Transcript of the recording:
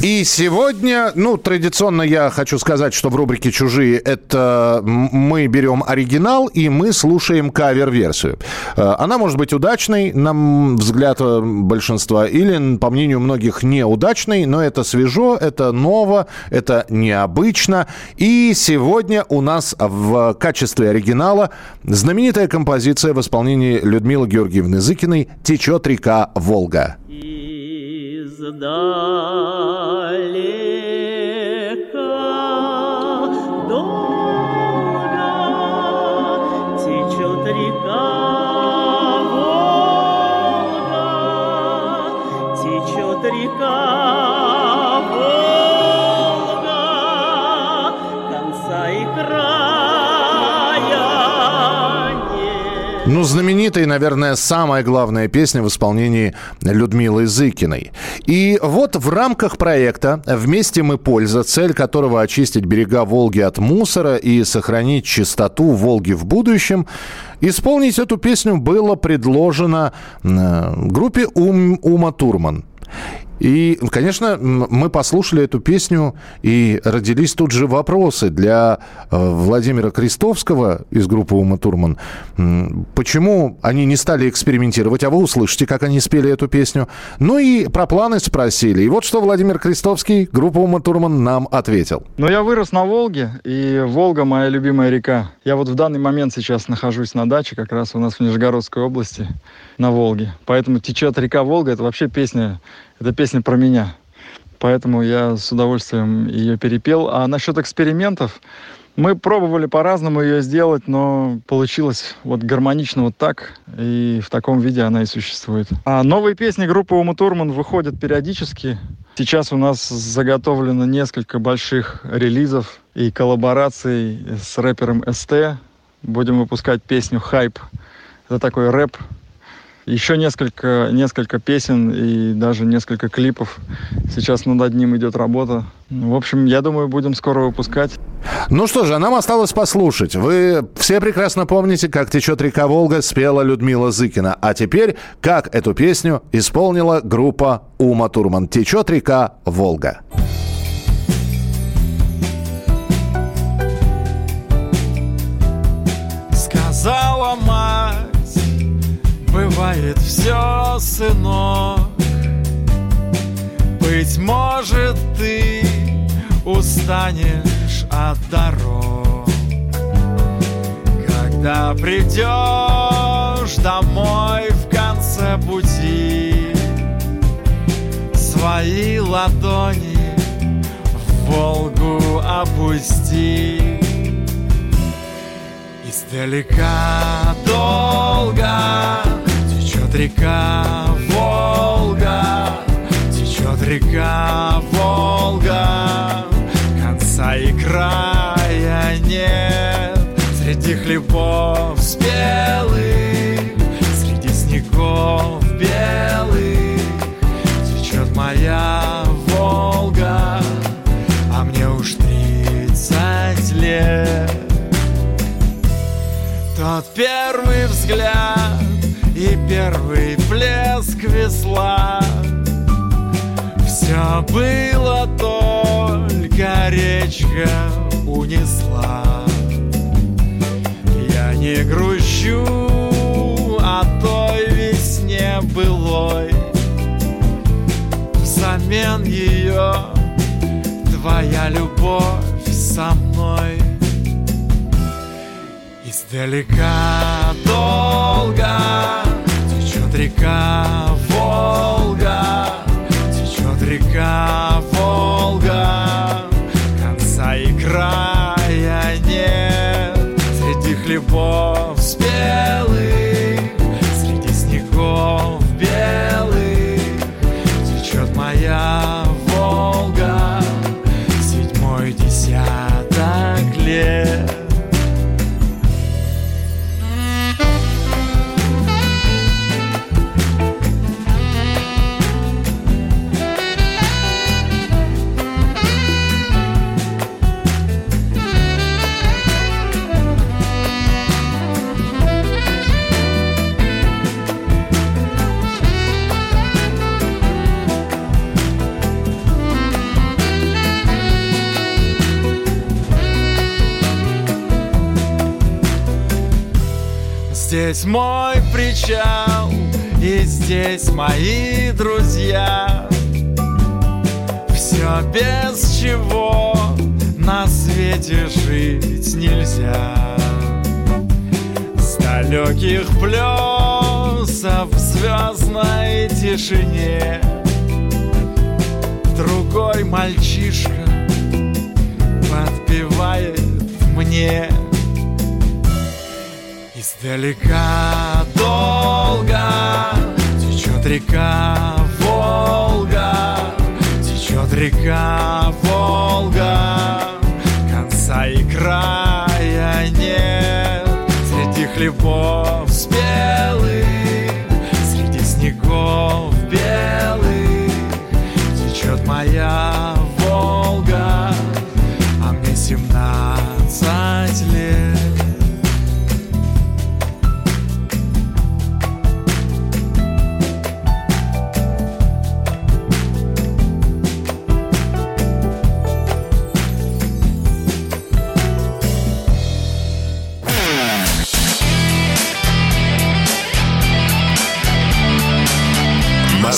И сегодня, ну, традиционно я хочу сказать, что в рубрике «Чужие» это мы берем оригинал и мы слушаем кавер-версию. Э, Она может быть удачной, на взгляд э, большинства, или, по мнению многих, неудачной, но это свежо, это ново, это необычно. И сегодня у нас в качестве оригинала знаменитая композиция в исполнении Людмилы Георгиевны Зыкиной «Течет река Волга». Издалека Ну, знаменитая, наверное, самая главная песня в исполнении Людмилы Зыкиной. И вот в рамках проекта «Вместе мы польза», цель которого очистить берега Волги от мусора и сохранить чистоту Волги в будущем, исполнить эту песню было предложено э, группе Ум- Ума Турман. И, конечно, мы послушали эту песню, и родились тут же вопросы для э, Владимира Крестовского из группы Ума Турман. Почему они не стали экспериментировать, а вы услышите, как они спели эту песню. Ну и про планы спросили. И вот что Владимир Крестовский, группа Ума Турман, нам ответил. Но я вырос на Волге, и Волга моя любимая река. Я вот в данный момент сейчас нахожусь на даче, как раз у нас в Нижегородской области, на Волге. Поэтому течет река Волга, это вообще песня, это песня про меня. Поэтому я с удовольствием ее перепел. А насчет экспериментов, мы пробовали по-разному ее сделать, но получилось вот гармонично вот так, и в таком виде она и существует. А новые песни группы Ума Турман выходят периодически. Сейчас у нас заготовлено несколько больших релизов и коллабораций с рэпером СТ. Будем выпускать песню «Хайп». Это такой рэп еще несколько, несколько песен и даже несколько клипов. Сейчас над одним идет работа. В общем, я думаю, будем скоро выпускать. Ну что же, а нам осталось послушать. Вы все прекрасно помните, как течет река Волга, спела Людмила Зыкина. А теперь, как эту песню исполнила группа Ума Турман. Течет река Волга. Сказала мать, бывает все, сынок. Быть может, ты устанешь от дорог. Когда придешь домой в конце пути, свои ладони в Волгу опусти. Издалека долго течет река Волга, течет река Волга, конца и края нет. Среди хлебов спелых, среди снегов белых течет моя Волга, а мне уж тридцать лет. Тот первый весла Все было только речка унесла. Я не грущу о той весне былой. Взамен ее твоя любовь со мной. Издалека долго течет река Здесь мой причал, и здесь мои друзья. Все без чего на свете жить нельзя. С далеких плесов в звездной тишине Другой мальчишка подпевает мне Издалека долго течет река Волга, течет река Волга, конца и края нет среди хлебов спелых, среди снегов